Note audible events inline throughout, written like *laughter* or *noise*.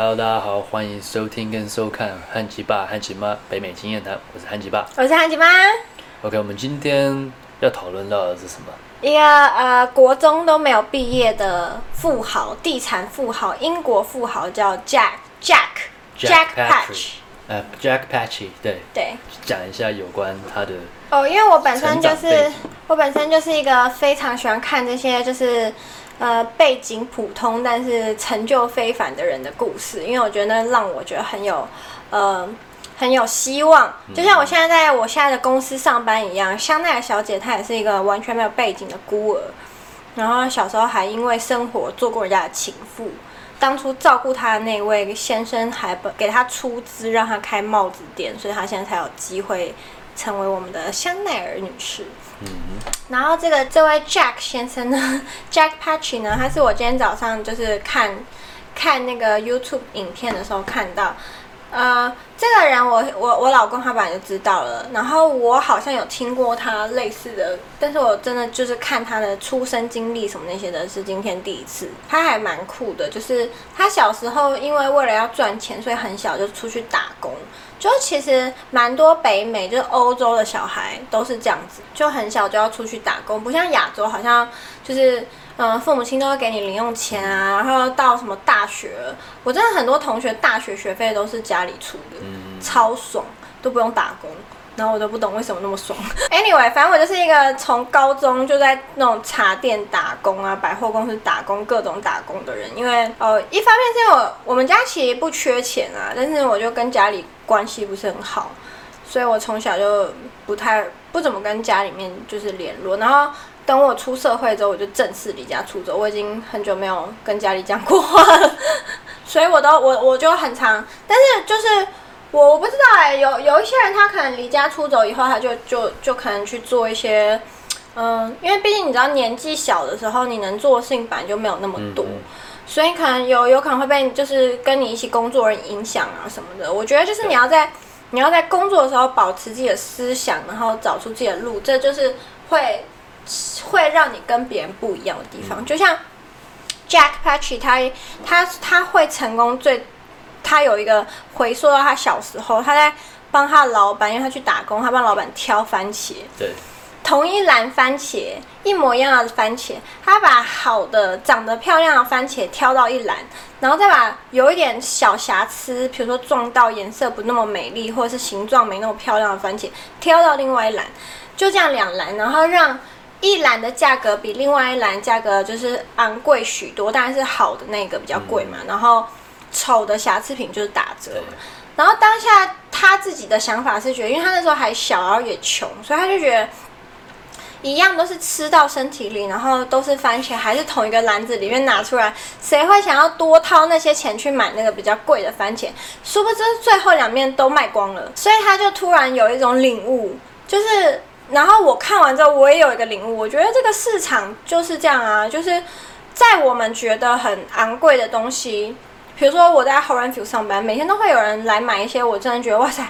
Hello，大家好，欢迎收听跟收看汉吉爸、汉吉妈北美经验谈，我是汉吉爸。我是韩吉妈，OK，我们今天要讨论到的是什么？一个呃国中都没有毕业的富豪，地产富豪，英国富豪叫 Jack Jack Jack Patch。呃，Jack Patchy，对，对，讲一下有关他的哦，因为我本身就是成长背景我本身就是一个非常喜欢看这些就是呃背景普通但是成就非凡的人的故事，因为我觉得那让我觉得很有呃很有希望。就像我现在在我现在的公司上班一样，香奈儿小姐她也是一个完全没有背景的孤儿，然后小时候还因为生活做过人家的情妇。当初照顾她的那位先生还不给她出资让她开帽子店，所以她现在才有机会成为我们的香奈儿女士。嗯然后这个这位 Jack 先生呢，*laughs* Jack Patchy 呢，他是我今天早上就是看看那个 YouTube 影片的时候看到，呃，这个人我我我老公他本来就知道了，然后我好像有听过他类似的，但是我真的就是看他的出生经历什么那些的，是今天第一次。他还蛮酷的，就是他小时候因为为了要赚钱，所以很小就出去打工。就其实蛮多北美就是欧洲的小孩都是这样子，就很小就要出去打工，不像亚洲好像就是嗯、呃父母亲都会给你零用钱啊，然后到什么大学，我真的很多同学大学学费都是家里出的，嗯，超爽，都不用打工。然后我都不懂为什么那么爽。*laughs* Anyway，反正我就是一个从高中就在那种茶店打工啊、百货公司打工、各种打工的人。因为呃，一方面是因为我我们家其实不缺钱啊，但是我就跟家里关系不是很好，所以我从小就不太不怎么跟家里面就是联络。然后等我出社会之后，我就正式离家出走。我已经很久没有跟家里讲过话了，*laughs* 所以我都我我就很常，但是就是。我我不知道哎、有有一些人他可能离家出走以后，他就就就可能去做一些，嗯，因为毕竟你知道年纪小的时候，你能做的事情本来就没有那么多，嗯所以可能有有可能会被就是跟你一起工作人影响啊什么的。我觉得就是你要在你要在工作的时候保持自己的思想，然后找出自己的路，这就是会会让你跟别人不一样的地方。就像 Jack Patchy 他他他会成功最。他有一个回溯到他小时候，他在帮他老板，因为他去打工，他帮老板挑番茄，对，同一篮番茄，一模一样的番茄，他把好的、长得漂亮的番茄挑到一篮，然后再把有一点小瑕疵，比如说撞到颜色不那么美丽，或者是形状没那么漂亮的番茄，挑到另外一篮，就这样两篮，然后让一篮的价格比另外一篮价格就是昂贵许多，当然是好的那个比较贵嘛，然后丑的瑕疵品就是打折对。然后当下他自己的想法是觉得，因为他那时候还小，然后也穷，所以他就觉得一样都是吃到身体里，然后都是番茄，还是同一个篮子里面拿出来，谁会想要多掏那些钱去买那个比较贵的番茄？殊不知最后两面都卖光了，所以他就突然有一种领悟，就是。然后我看完之后，我也有一个领悟，我觉得这个市场就是这样啊，就是在我们觉得很昂贵的东西，比如说我在 h o r a n f i e l 上班，每天都会有人来买一些，我真的觉得哇塞，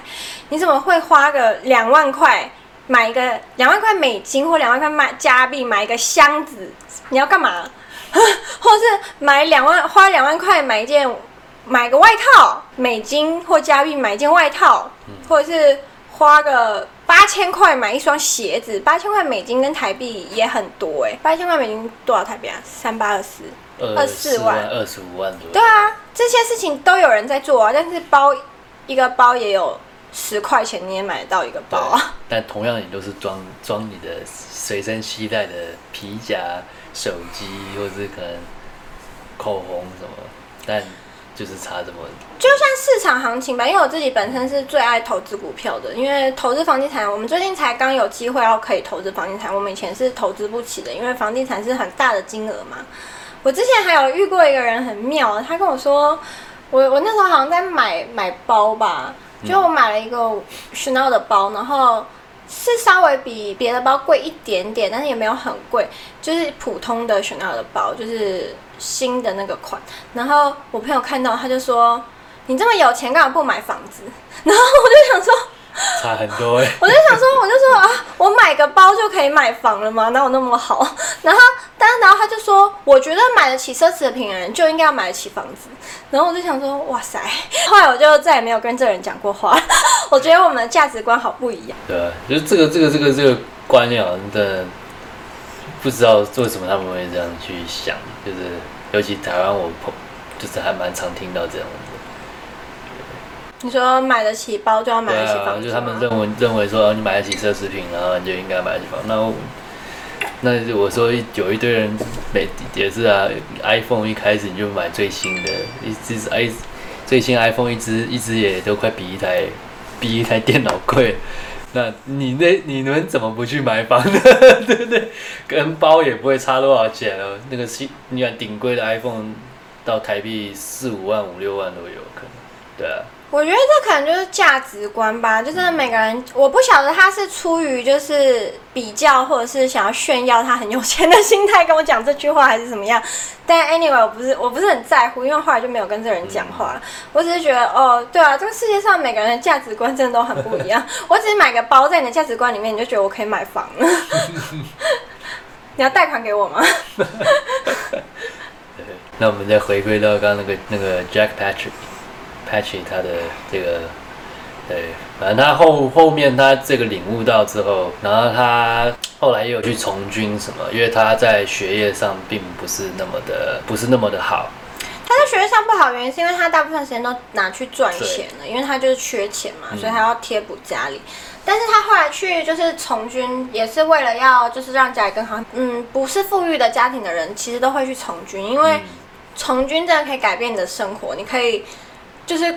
你怎么会花个两万块买一个两万块美金或两万块买加币买一个箱子？你要干嘛？或者是买两万花两万块买一件买个外套，美金或加币买一件外套，或者是花个八千块买一双鞋子，八千块美金跟台币也很多哎、八千块美金多少台币啊？三八二四。二四万万、二十五万左右。对啊，这些事情都有人在做啊，但是包一个包也有十块钱，你也买得到一个包啊。但同样，你都是装装你的随身携带的皮夹、手机，或者是可能口红什么，但就是差这么就像市场行情吧，因为我自己本身是最爱投资股票的，因为投资房地产，我们最近才刚有机会要可以投资房地产，我们以前是投资不起的，因为房地产是很大的金额嘛。我之前还有遇过一个人很妙，他跟我说，我我那时候好像在买买包吧，就我买了一个 Chanel 的包，然后是稍微比别的包贵一点点，但是也没有很贵，就是普通的 Chanel 的包，就是新的那个款。然后我朋友看到，他就说：“你这么有钱，干嘛不买房子？”然后我就想说，*laughs* 差很多哎、我就想说，我就说啊，我买个包就可以买房了吗？哪有那么好？然后，但然后他就说，我我觉得买得起奢侈品的人就应该要买得起房子。然后我就想说，哇塞！后来我就再也没有跟这人讲过话。*laughs* 我觉得我们的价值观好不一样。对啊，就是这个这个这个这个观念好像真的不知道为什么他们会这样去想，就是尤其台湾我碰就是还蛮常听到这样子。你说买得起包就要买得起，房就他们认为认为说你买得起奢侈品，然后你就应该买得起房。那我那我说有一堆人每也是啊，iPhone 一开始你就买最新的，一只 i 最新 iPhone 一只一只也都快比一台比一台电脑贵。*laughs* 那你那你们怎么不去买房呢？*laughs* 对不对？跟包也不会差多少钱哦。那个新你看顶贵的 iPhone 到台币四五万五六万都有可能。对啊。我觉得这可能就是价值观吧，就是每个人，我不晓得他是出于就是比较，或者是想要炫耀他很有钱的心态跟我讲这句话，还是怎么样。但 anyway，我不是我不是很在乎，因为后来就没有跟这人讲话了。我只是觉得，哦，对啊，这个世界上每个人的价值观真的都很不一样。*laughs* 我只是买个包，在你的价值观里面，你就觉得我可以买房了。*laughs* 你要贷款给我吗？*laughs* 那我们再回归到刚刚那个那个 Jack Patrick。Patchy 他的这个，对，反正他后后面他这个领悟到之后，然后他后来也有去从军什么，因为他在学业上并不是那么的不是那么的好。他在学业上不好，原因是因为他大部分时间都拿去赚钱了，因为他就是缺钱嘛，所以他要贴补家里。但是他后来去就是从军，也是为了要就是让家里更好。嗯，不是富裕的家庭的人其实都会去从军，因为从军真的可以改变你的生活，你可以。就是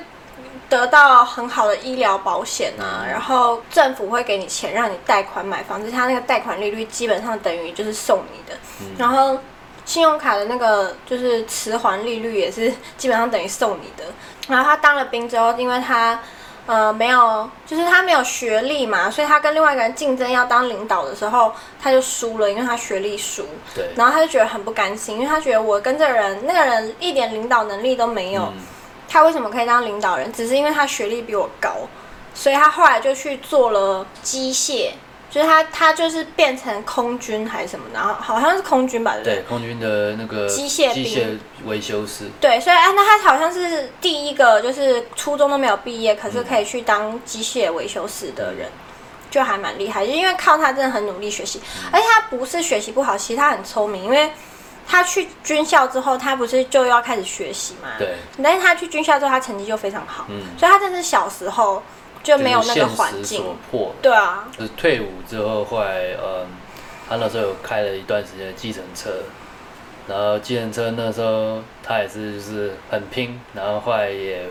得到很好的医疗保险啊，然后政府会给你钱让你贷款买房子，他那个贷款利率基本上等于就是送你的，然后信用卡的那个就是迟还利率也是基本上等于送你的。然后他当了兵之后，因为他呃没有，就是他没有学历嘛，所以他跟另外一个人竞争要当领导的时候，他就输了，因为他学历输。对。然后他就觉得很不甘心，因为他觉得我跟这个人，那个人一点领导能力都没有。他为什么可以当领导人？只是因为他学历比我高，所以他后来就去做了机械，就是他他就是变成空军还是什么，然后好像是空军吧，对不对？对，空军的那个机械机械维修师。对，所以啊，那他好像是第一个，就是初中都没有毕业，可是可以去当机械维修师的人，就还蛮厉害。就因为靠他真的很努力学习，而且他不是学习不好，其实他很聪明，因为。他去军校之后，他不是就要开始学习嘛？对。但是他去军校之后，他成绩就非常好。嗯。所以他真是小时候就没有那个环境。所迫。对啊。就是退伍之后，后来嗯，他那时候有开了一段时间的计程车，然后计程车那时候他也是就是很拼，然后后来也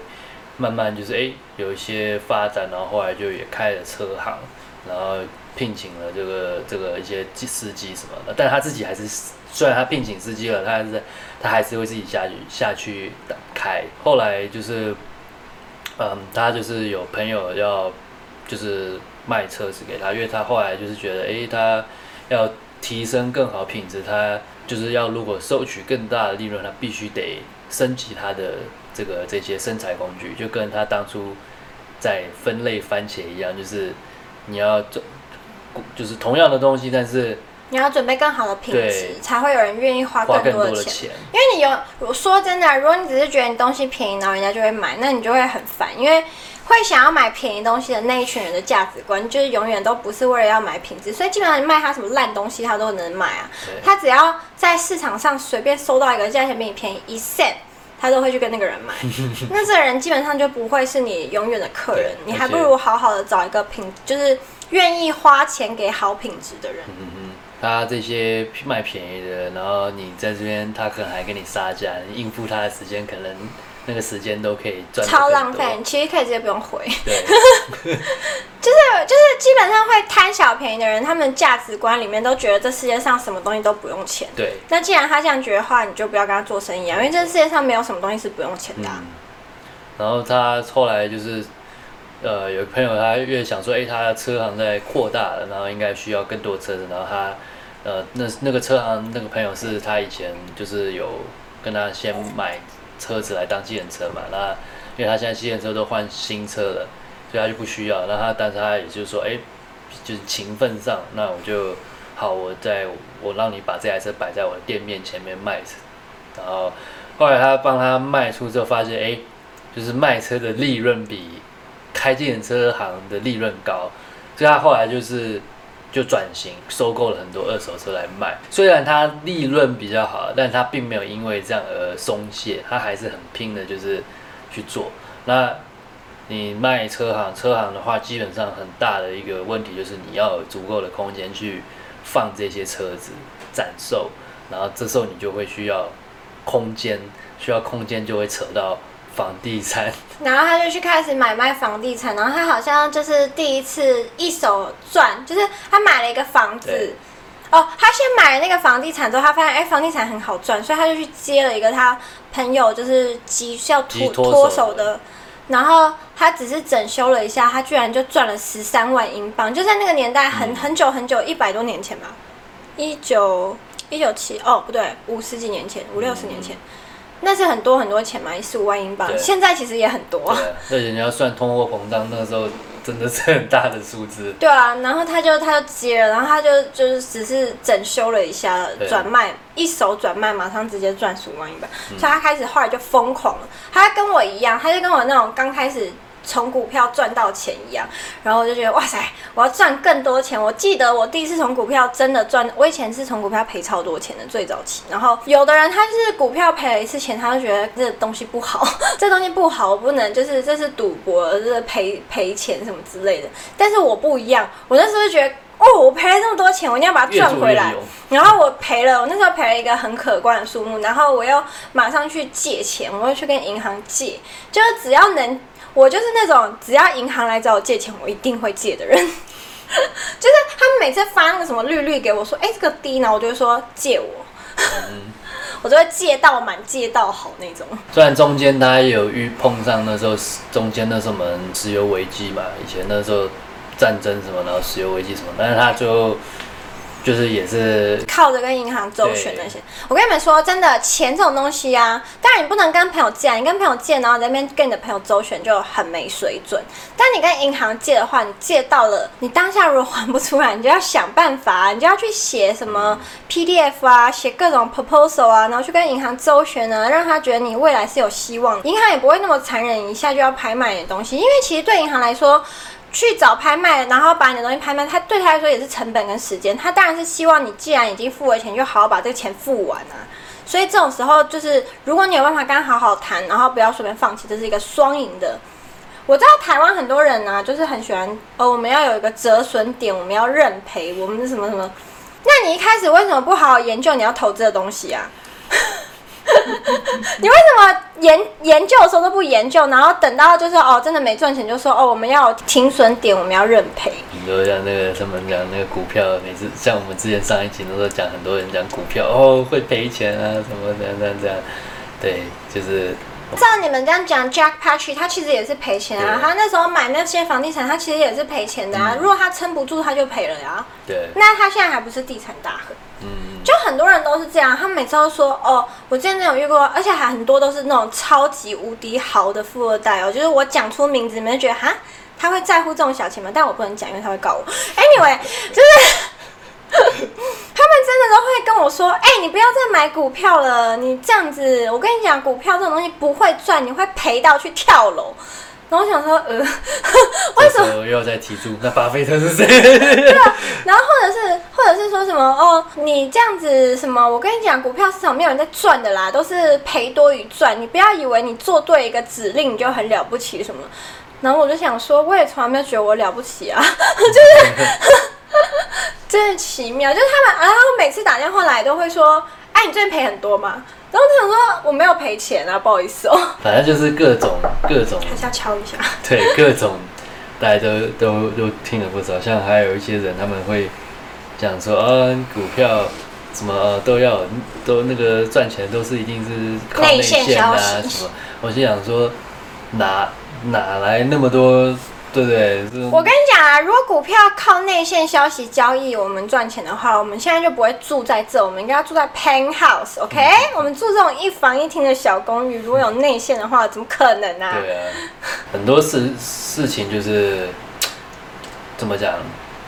慢慢就是哎有一些发展，然后后来就也开了车行，然后聘请了这个这个一些司机什么的，但他自己还是。虽然他聘请司机了，他还是他还是会自己下去下去开。后来就是，嗯，他就是有朋友要就是卖车子给他，因为他后来就是觉得，哎，他要提升更好品质，他就是要如果收取更大的利润，他必须得升级他的这个这些生产工具，就跟他当初在分类番茄一样，就是你要做就是同样的东西，但是。你要准备更好的品质，才会有人愿意花更多的钱。因为你有，我说真的，如果你只是觉得你东西便宜，然后人家就会买，那你就会很烦。因为会想要买便宜东西的那一群人的价值观，就是永远都不是为了要买品质，所以基本上你卖他什么烂东西，他都能买啊。他只要在市场上随便搜到一个价钱比你便宜一 cent，他都会去跟那个人买。*laughs* 那这个人基本上就不会是你永远的客人，你还不如好好的找一个品，就是愿意花钱给好品质的人。他这些卖便宜的，然后你在这边，他可能还跟你杀价，应付他的时间，可能那个时间都可以赚。超浪费，其实可以直接不用回。对，*laughs* 就是就是基本上会贪小便宜的人，他们价值观里面都觉得这世界上什么东西都不用钱。对。那既然他这样觉得话，你就不要跟他做生意啊，因为这世界上没有什么东西是不用钱的。然后他后来就是。呃，有个朋友他越想说，哎，他的车行在扩大了，然后应该需要更多车子，然后他，呃，那那个车行那个朋友是他以前就是有跟他先买车子来当机人车嘛，那因为他现在机人车都换新车了，所以他就不需要，那他但是他也就是说，哎，就是情分上，那我就好，我在我让你把这台车摆在我的店面前面卖，然后后来他帮他卖出之后，发现哎，就是卖车的利润比开电车行的利润高，所以他后来就是就转型收购了很多二手车来卖。虽然他利润比较好，但他并没有因为这样而松懈，他还是很拼的，就是去做。那你卖车行，车行的话，基本上很大的一个问题就是你要有足够的空间去放这些车子展售，然后这时候你就会需要空间，需要空间就会扯到房地产，*laughs* 然后他就去开始买卖房地产，然后他好像就是第一次一手赚，就是他买了一个房子，哦，他先买了那个房地产之后，他发现哎房地产很好赚，所以他就去接了一个他朋友就是急需要急脱脱脱手手的。然后他只是整修了一下，他居然就赚了十三万英镑，就在那个年代很嗯。很久很久，一百多年前吧，一九一九七哦不对，五十几年前，五六十年前，那是很多很多钱嘛，十五万英镑，对现在其实也很多。对啊，而且你要算通货膨胀，那个时候真的是很大的数字。对啊，然后他就他就接了，然后他就就是只是整修了一下，对转卖一手转卖，马上直接赚十五万英镑，嗯所以他开始后来就疯狂了。他跟我一样，他就跟我那种刚开始从股票赚到钱一样，然后我就觉得哇塞，我要赚更多钱。我记得我第一次从股票真的赚，我以前是从股票赔超多钱的，最早期。然后有的人他是股票赔了一次钱，他就觉得这东西不好，*laughs* 这东西不好，我不能就是这是赌博，这是赔赔钱什么之类的。但是我不一样，我那时候就觉得。哦，我赔了这么多钱，我一定要把它赚回来。然后我赔了，我那时候赔了一个很可观的数目，然后我又马上去借钱，我又去跟银行借，就是只要能，我就是那种只要银行来找我借钱，我一定会借的人。*laughs* 就是他们每次发那个什么绿绿给我说，哎、这个低呢，我就会说借我，*laughs* 我就会借到满，借到好那种。虽然中间他也有遇碰上那时候中间那时候我们石油危机嘛，以前那时候战争什么，然后石油危机什么，但是他最后就是也是靠着跟银行周旋那些。我跟你们说，真的钱这种东西啊，当然你不能跟朋友借啊，你跟朋友借，然后在那边跟你的朋友周旋就很没水准。但你跟银行借的话，你借到了，你当下如果还不出来，你就要想办法，你就要去写什么 PDF 啊，写各种 proposal 啊，然后去跟银行周旋啊，让他觉得你未来是有希望。银行也不会那么残忍，一下就要拍卖你的东西，因为其实对银行来说。去找拍卖，然后把你的东西拍卖，他对他来说也是成本跟时间。他当然是希望你既然已经付了钱，就好好把这个钱付完啊。所以这种时候，就是如果你有办法跟他好好谈，然后不要随便放弃，这是一个双赢的。我知道台湾很多人呢、就是很喜欢哦，我们要有一个折损点，我们要认赔，我们是什么什么。那你一开始为什么不好好研究你要投资的东西啊？*laughs* 你为什么研研究的时候都不研究，然后等到就是哦真的没赚钱就说哦我们要停损点，我们要认赔。你就像那个他们讲那个股票，每次像我们之前上一集都是讲很多人讲股票哦会赔钱啊什么这样这样这样，对，就是照你们这样讲，Jack Patry 他其实也是赔钱啊。他那时候买那些房地产，他其实也是赔钱的啊。嗯如果他撑不住，他就赔了呀。对，那他现在还不是地产大亨？嗯，就很多人都是这样，他们每次都说哦，我之前有遇过，而且还很多都是那种超级无敌豪的富二代哦。就是我讲出名字，你们就觉得哈，他会在乎这种小钱吗？但我不能讲，因为他会告我。Anyway，就是 *laughs* 他们真的都会跟我说，哎、你不要再买股票了，你这样子，我跟你讲，股票这种东西不会赚，你会赔到去跳楼。然后我想说，呃，*laughs* 为什么又要再提出那巴菲特是谁？对然后或者是或者是说什么哦，你这样子什么？我跟你讲，股票市场没有人在赚的啦，都是赔多于赚。你不要以为你做对一个指令你就很了不起什么。然后我就想说，我也从来没有觉得我了不起啊，*laughs* 就是 *laughs* 真的奇妙。就是他们，然后每次打电话来都会说，哎，你最近赔很多吗？然后我想说我没有赔钱啊，不好意思哦，*laughs* 反正就是各种各种还是要敲一下。*laughs* 对各种，大家都都都听了不少。像还有一些人他们会讲说，啊，股票什么、呃都要都那个赚钱都是一定是靠内线啊什么。我心想说，哪哪来那么多，对不对？我跟你讲啊，如果股票靠内线消息交易我们赚钱的话，我们现在就不会住在这，我们应该要住在 penthouse，OK？、我们住这种一房一厅的小公寓，如果有内线的话，怎么可能啊？对啊，很多事事情就是怎么讲，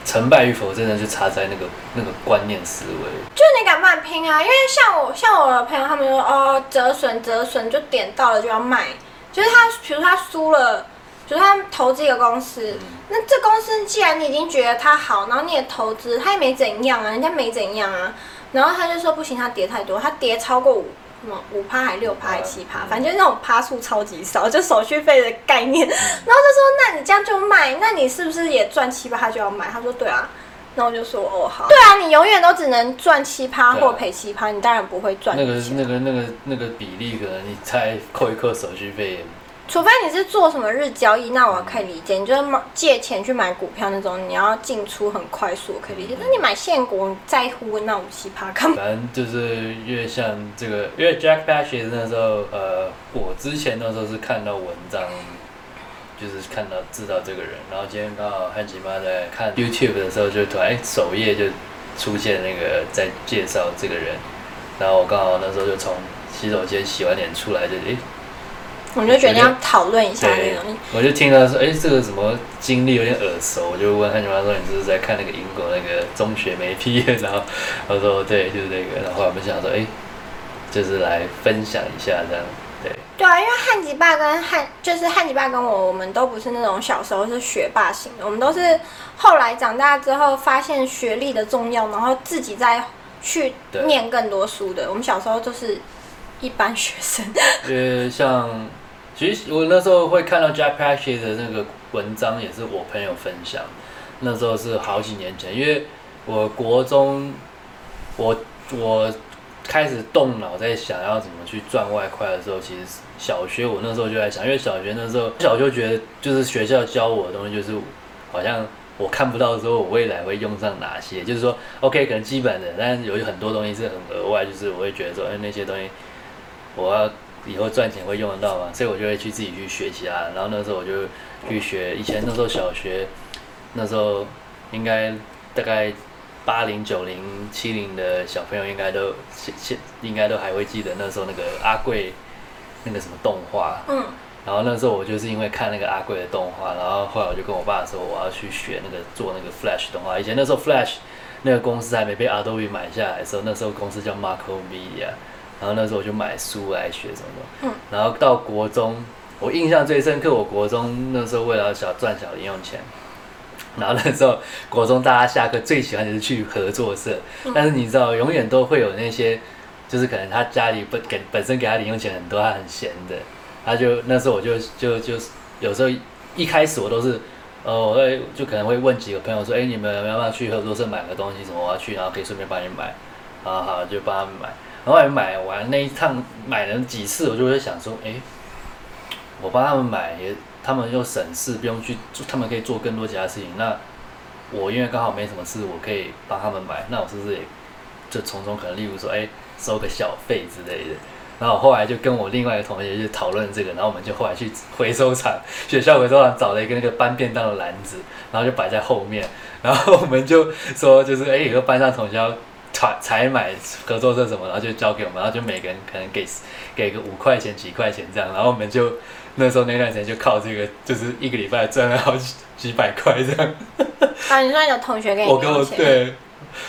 成败与否真的就差在那个那个观念思维。就你敢不敢拼啊？因为像我像我的朋友，他们说哦折损折损就点到了就要卖，就是他比如说他输了，比如说他投资一个公司，那这公司既然你已经觉得它好，然后你也投资，它也没怎样啊，人家没怎样啊，然后他就说不行，它跌太多，它跌超过五。什么五趴还六趴还七趴，反正就那种趴数超级少，*laughs* 就手续费的概念。然后就说，那你这样就卖，那你是不是也赚七趴他就要买？他说对啊，那我就说哦好。对啊，你永远都只能赚七趴或赔七趴，你当然不会赚。那个那个那个那个比例，可能你再扣一扣手续费。除非你是做什么日交易，那我可以理解。你就是借钱去买股票那种，你要进出很快速，我可以理解。那你买现股，你在乎那五七趴干嘛？反正就是越像这个，因为 Jack Bash 那时候，呃，我之前那时候是看到文章，就是看到知道这个人，然后今天刚好汉吉妈在看 YouTube 的时候，就突然首页就出现那个在介绍这个人，然后我刚好那时候就从洗手间洗完脸出来，就诶。我就决定要讨论一下那个。我就听到说，哎，这个什么经历有点耳熟，我就问他，你妈说你这是在看那个英国那个中学没毕业，然后他说对，就是那个。然后我们想说，哎，就是来分享一下这样，对。对啊，因为汉吉爸跟汉就是汉吉爸跟我，我们都不是那种小时候是学霸型的，我们都是后来长大之后发现学历的重要，然后自己再去念更多书的。我们小时候就是一般学生。呃，像。其实我那时候会看到 Jack Patrick 的那个文章，也是我朋友分享。那时候是好几年前，因为我国中，我我开始动脑在想要怎么去赚外快的时候，其实小学我那时候就在想，因为小学那时候小就觉得，就是学校教我的东西，就是好像我看不到说我未来会用上哪些，就是说 OK 可能基本的，但是有很多东西是很额外，就是我会觉得说，哎那些东西我要。以后赚钱会用得到嘛？所以我就会去自己去学习啊。然后那时候我就去学，以前那时候小学，那时候应该大概八零九零七零的小朋友应该都现现应该都还会记得那时候那个阿贵那个什么动画。嗯。然后那时候我就是因为看那个阿贵的动画，然后后来我就跟我爸说我要去学那个做那个 Flash 动画。以前那时候 Flash 那个公司还没被 Adobe 买下来的时候，那时候公司叫 Macromedia。然后那时候我就买书来学什么的，嗯，然后到国中，我印象最深刻，我国中那时候为了小赚小零用钱，然后那时候国中大家下课最喜欢就是去合作社，但是你知道永远都会有那些，就是可能他家里本给本身给他零用钱很多，他很闲的，他就那时候我就就就有时候一开始我都是，呃，我会就可能会问几个朋友说，哎，你们要不要去合作社买个东西什么，我要去，然后可以顺便帮你买，好好就帮他们买。然后来买完那一趟买了几次，我就会想说，哎，我帮他们买，也他们又省事，不用去做，他们可以做更多其他事情。那我因为刚好没什么事，我可以帮他们买，那我是不是也就从中可能，例如说，哎，收个小费之类的。然后后来就跟我另外一个同学就讨论这个，然后我们就后来去回收厂，*laughs* 学校回收厂找了一个那个搬便当的篮子，然后就摆在后面，然后我们就说，就是哎，有个班上同学。采采买合作社什么，然后就交给我们，然后就每个人可能给给个五块钱、几块钱这样，然后我们就那时候那段时间就靠这个，就是一个礼拜赚了好几几百块这样。啊，你说你的同学给你我跟我对，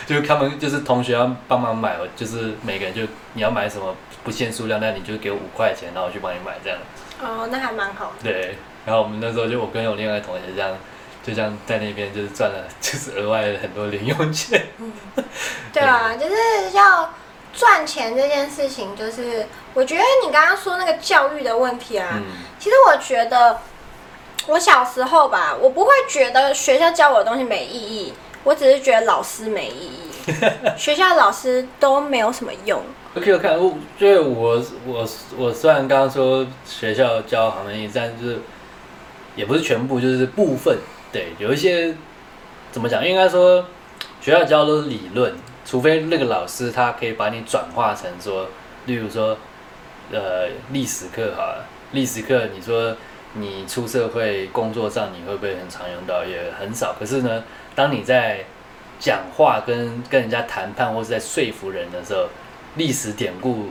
就他们就是同学要帮忙买，就是每个人就你要买什么不限数量，那你就给我五块钱，然后我去帮你买这样。哦，那还蛮好。对，然后我们那时候就我跟我另外同学这样。就这样在那边就是赚了，*laughs* 就是额外的很多零用钱。嗯，对啊，就是要赚钱这件事情，就是我觉得你刚刚说那个教育的问题啊，其实我觉得我小时候吧，我不会觉得学校教我的东西没意义，我只是觉得老师没意义，*laughs* 学校老师都没有什么用。OK，我看，我我我我虽然刚刚说学校教好没意义，但是也不是全部，就是部分。对，有一些怎么讲？应该说学校教都是理论，除非那个老师他可以把你转化成说，例如说，呃，历史课哈，历史课你说你出社会工作上你会不会很常用到？也很少。可是呢，当你在讲话跟跟人家谈判或是在说服人的时候，历史典故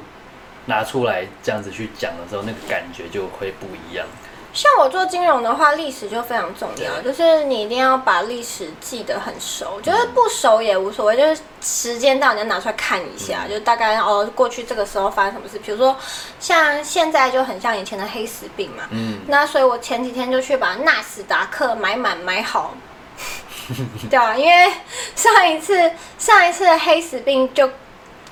拿出来这样子去讲的时候，那个感觉就会不一样。像我做金融的话，历史就非常重要，就是你一定要把历史记得很熟，就是不熟也无所谓，就是时间到你要拿出来看一下，就大概哦过去这个时候发生什么事，比如说像现在就很像以前的黑死病嘛，嗯，那所以我前几天就去把纳斯达克买满买好，*laughs* 对啊，因为上一次上一次的黑死病就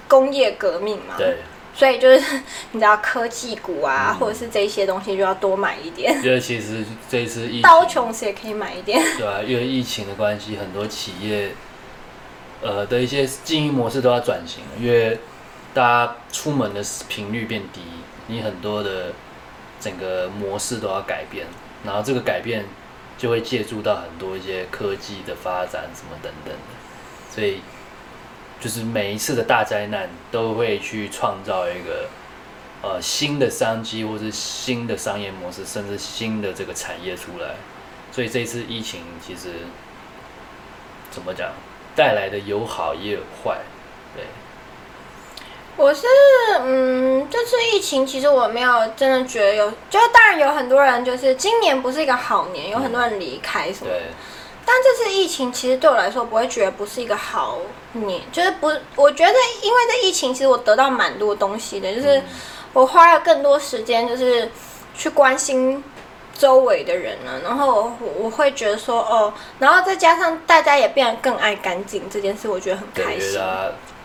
工业革命嘛，对，所以就是你知道科技股啊，或者是这些东西就要多买一点。因为其实这一次疫情，刀琼斯也可以买一点。对啊，因为疫情的关系，很多企业呃的一些经营模式都要转型了，因为大家出门的频率变低，你很多的整个模式都要改变，然后这个改变就会借助到很多一些科技的发展什么等等的，所以就是每一次的大灾难都会去创造一个呃新的商机，或是新的商业模式，甚至新的这个产业出来。所以这次疫情其实怎么讲，带来的有好也有坏，对，我是嗯，这次疫情其实我没有真的觉得有，就当然有很多人就是今年不是一个好年，有很多人离开什么但这次疫情其实对我来说，不会觉得不是一个好年，就是不，我觉得因为这疫情，其实我得到蛮多东西的，就是嗯。我花了更多时间，就是去关心周围的人呢，然后我我会觉得说哦，然后再加上大家也变得更爱干净这件事，我觉得很，开心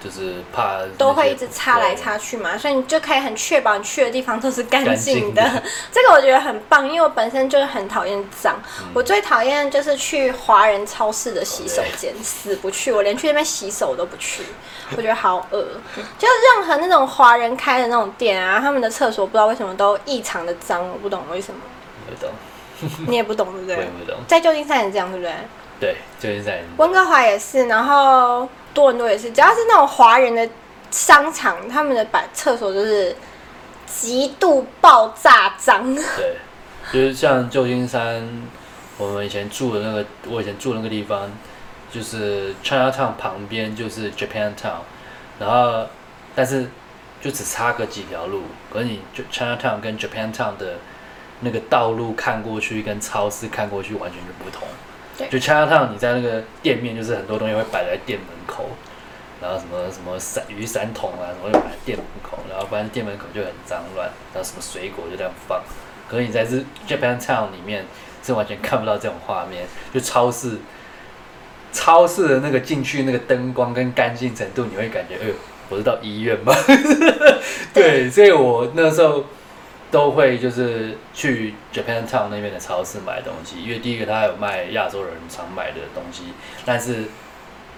就是怕都会一直擦来擦去嘛，所以你就可以很确保你去的地方都是干干净的。的 *laughs* 这个我觉得很棒，因为我本身就是很讨厌脏。嗯我最讨厌就是去华人超市的洗手间，死不去，我连去那边洗手都不去，我觉得好恶。就任何那种华人开的那种店啊，他们的厕所不知道为什么都异常的脏，我不懂为什么，我不懂，*laughs* 你也不懂对不对我也？不懂，在旧金山也是这样对不对？对，旧金山温哥华也是，然后多伦多也是，只要是那种华人的商场，他们的摆厕所就是极度爆炸脏。对，就是像旧金山，我们以前住的那个，我以前住的那个地方，就是 Chinatown 旁边就是 Japan Town，然后但是就只差个几条路，可是你就 Chinatown 跟 Japan Town 的那个道路看过去跟超市看过去完全就不同。对就 Chinatown 你在那个店面，就是很多东西会摆在店门口，然后什么什么伞雨伞桶啊，什么就摆在店门口，然后不然店门口就很脏乱，然后什么水果就这样放。可是你在这 Japan Town 里面是完全看不到这种画面，就超市，超市的那个进去那个灯光跟干净程度，你会感觉，哎呦，我是到医院吗？*laughs* 对，所以我那时候都会就是去 Japan Town 那边的超市买东西，因为第一个它有卖亚洲人常买的东西，但是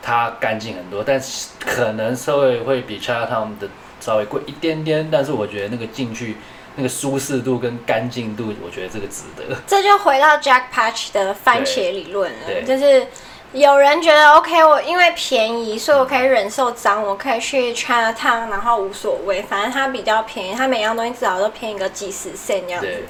它干净很多，但是可能稍微会比 Chinatown 的稍微贵一点点，但是我觉得那个进去那个舒适度跟干净度，我觉得这个值得。这就回到 Jack Patch 的番茄理论了，对就是有人觉得 OK，我因为便宜，所以我可以忍受脏，我可以去 Chinatown，然后无所谓，反正它比较便宜，它每样东西至少都便宜个几十 cent 这样子。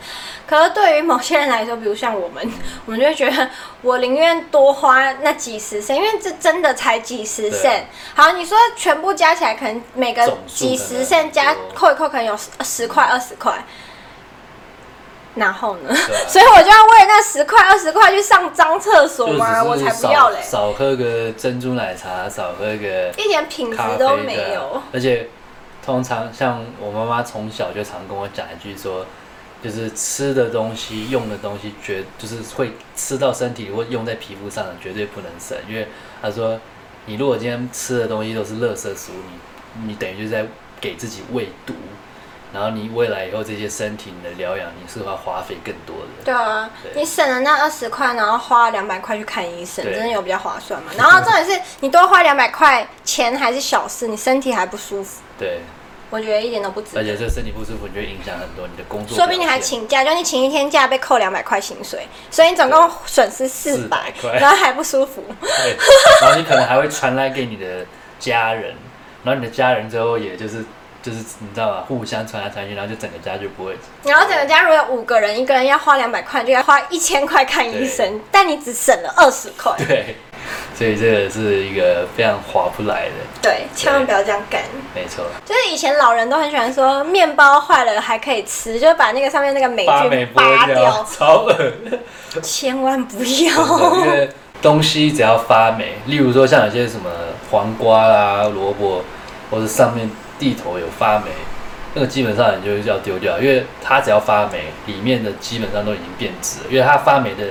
可是对于某些人来说，比如像我们，*laughs* 我们就会觉得我宁愿多花那几十 cent，因为这真的才几十对 cent。好，你说全部加起来，可能每个几十可能 cent 加扣一扣，可能有十十块、二十块。然后呢？啊 *laughs* 所以我就要为了那十块、二十块去上脏厕所就吗？我才不要嘞！少少喝个珍珠奶茶，少喝个一点品质都没有。而且通常像我妈妈从小就常跟我讲一句说，就是吃的东西、用的东西，绝就是会吃到身体或用在皮肤上的，绝对不能省。因为她说，你如果今天吃的东西都是垃圾食物，你你等于就是在给自己喂毒。然后你未来以后这些身体你的疗养，你是要花费更多的。对啊，对你省了那二十块，然后花两百块去看医生，真的有比较划算嘛？然后重点是你多花两百块，钱还是小事，你身体还不舒服，对，我觉得一点都不值得。而且这身体不舒服，你就会影响很多你的工作。说不定你还请假，就你请一天假被扣两百块薪水，所以你总共损失四百400，块然后还不舒服。对，然后你可能还会传来给你的家人，然后你的家人之后也就是就是你知道吧？互相传来传去，然后就整个家就不会。然后整个家如果有五个人，一个人要花两百块，就要花一千块看医生，但你只省了二十块。对，所以这个是一个非常划不来的，对，千万不要这样干。没错。就是以前老人都很喜欢说，面包坏了还可以吃，就把那个上面那个霉菌拔剥掉，超恶。千万不要。因为东西只要发霉，例如说像有些什么黄瓜啦、萝卜，或者上面地头有发霉，那个基本上你就要丢掉，因为它只要发霉，里面的基本上都已经变质了，因为它发霉的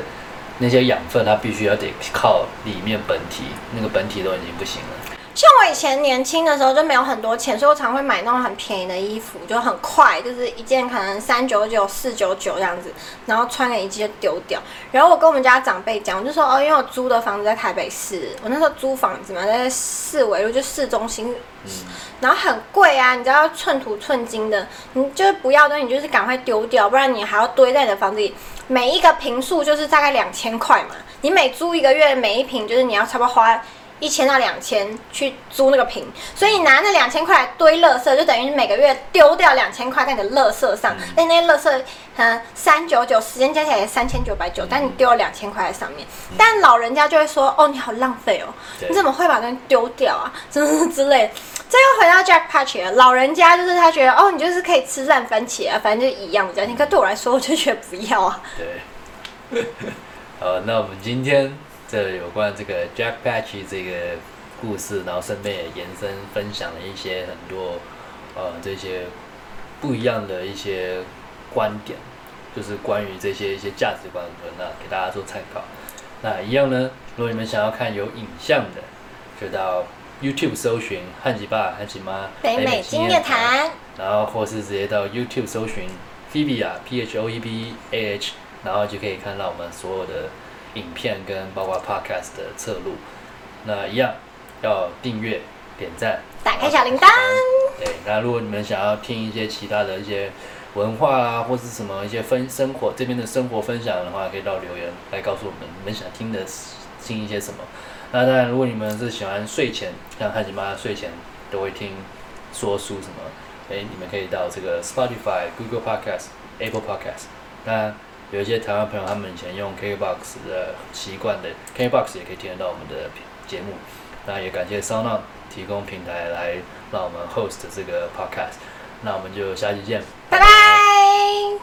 那些养分，它必须要得靠里面本体，那个本体都已经不行了。像我以前年轻的时候就没有很多钱，所以我常会买那种很便宜的衣服，就很快，就是一件可能三九九、四九九这样子，然后穿了一季就丢掉。然后我跟我们家长辈讲，我就说哦，因为我租的房子在台北市，我那时候租房子嘛，在市围路就市中心，嗯，然后很贵啊，你知道寸土寸金的，你就是不要的，你就是赶快丢掉，不然你还要堆在你的房子里。每一个平数就是大概两千块嘛，你每租一个月，每一平就是你要差不多花一千到两千去租那个瓶，所以你拿那两千块来堆垃圾，就等于每个月丢掉两千块在你的垃圾上。但那些垃圾，嗯，三九九，时间加起来三千九百九，但你丢了两千块在上面。但老人家就会说，哦，你好浪费哦，你怎么会把东西丢掉啊？真的是之类的。这又回到 Jack Patch 了，老人家就是他觉得，哦，你就是可以吃烂番茄啊，反正就一样的价钱。可对我来说，我就觉得不要啊。对。*laughs* 好，那我们今天这有关这个 Jack Patch 这个故事，然后顺便也延伸分享了一些很多呃这些不一样的一些观点，就是关于这些一些价值观的，那给大家做参考。那一样呢，如果你们想要看有影像的，就到 YouTube 搜寻汉吉爸、汉吉妈北美经验谈，然后或是直接到 YouTube 搜寻 Phoebe 啊，P H O E B A H，然后就可以看到我们所有的影片跟包括 Podcast 的侧录。那一样要订阅、点赞，打开小铃铛。对，那如果你们想要听一些其他的一些文化啊，或是什么一些分生活这边的生活分享的话，可以到留言来告诉我们你们想听的听一些什么。那当然，如果你们是喜欢睡前，像汉吉妈睡前都会听说书什么，哎，你们可以到这个 Spotify、Google Podcast、Apple Podcast。那有一些台湾朋友他们以前用 KBox 的习惯的 KBox 也可以听得到我们的节目。那也感谢 Sound 提供平台来让我们 host 这个 podcast。那我们就下期见，拜拜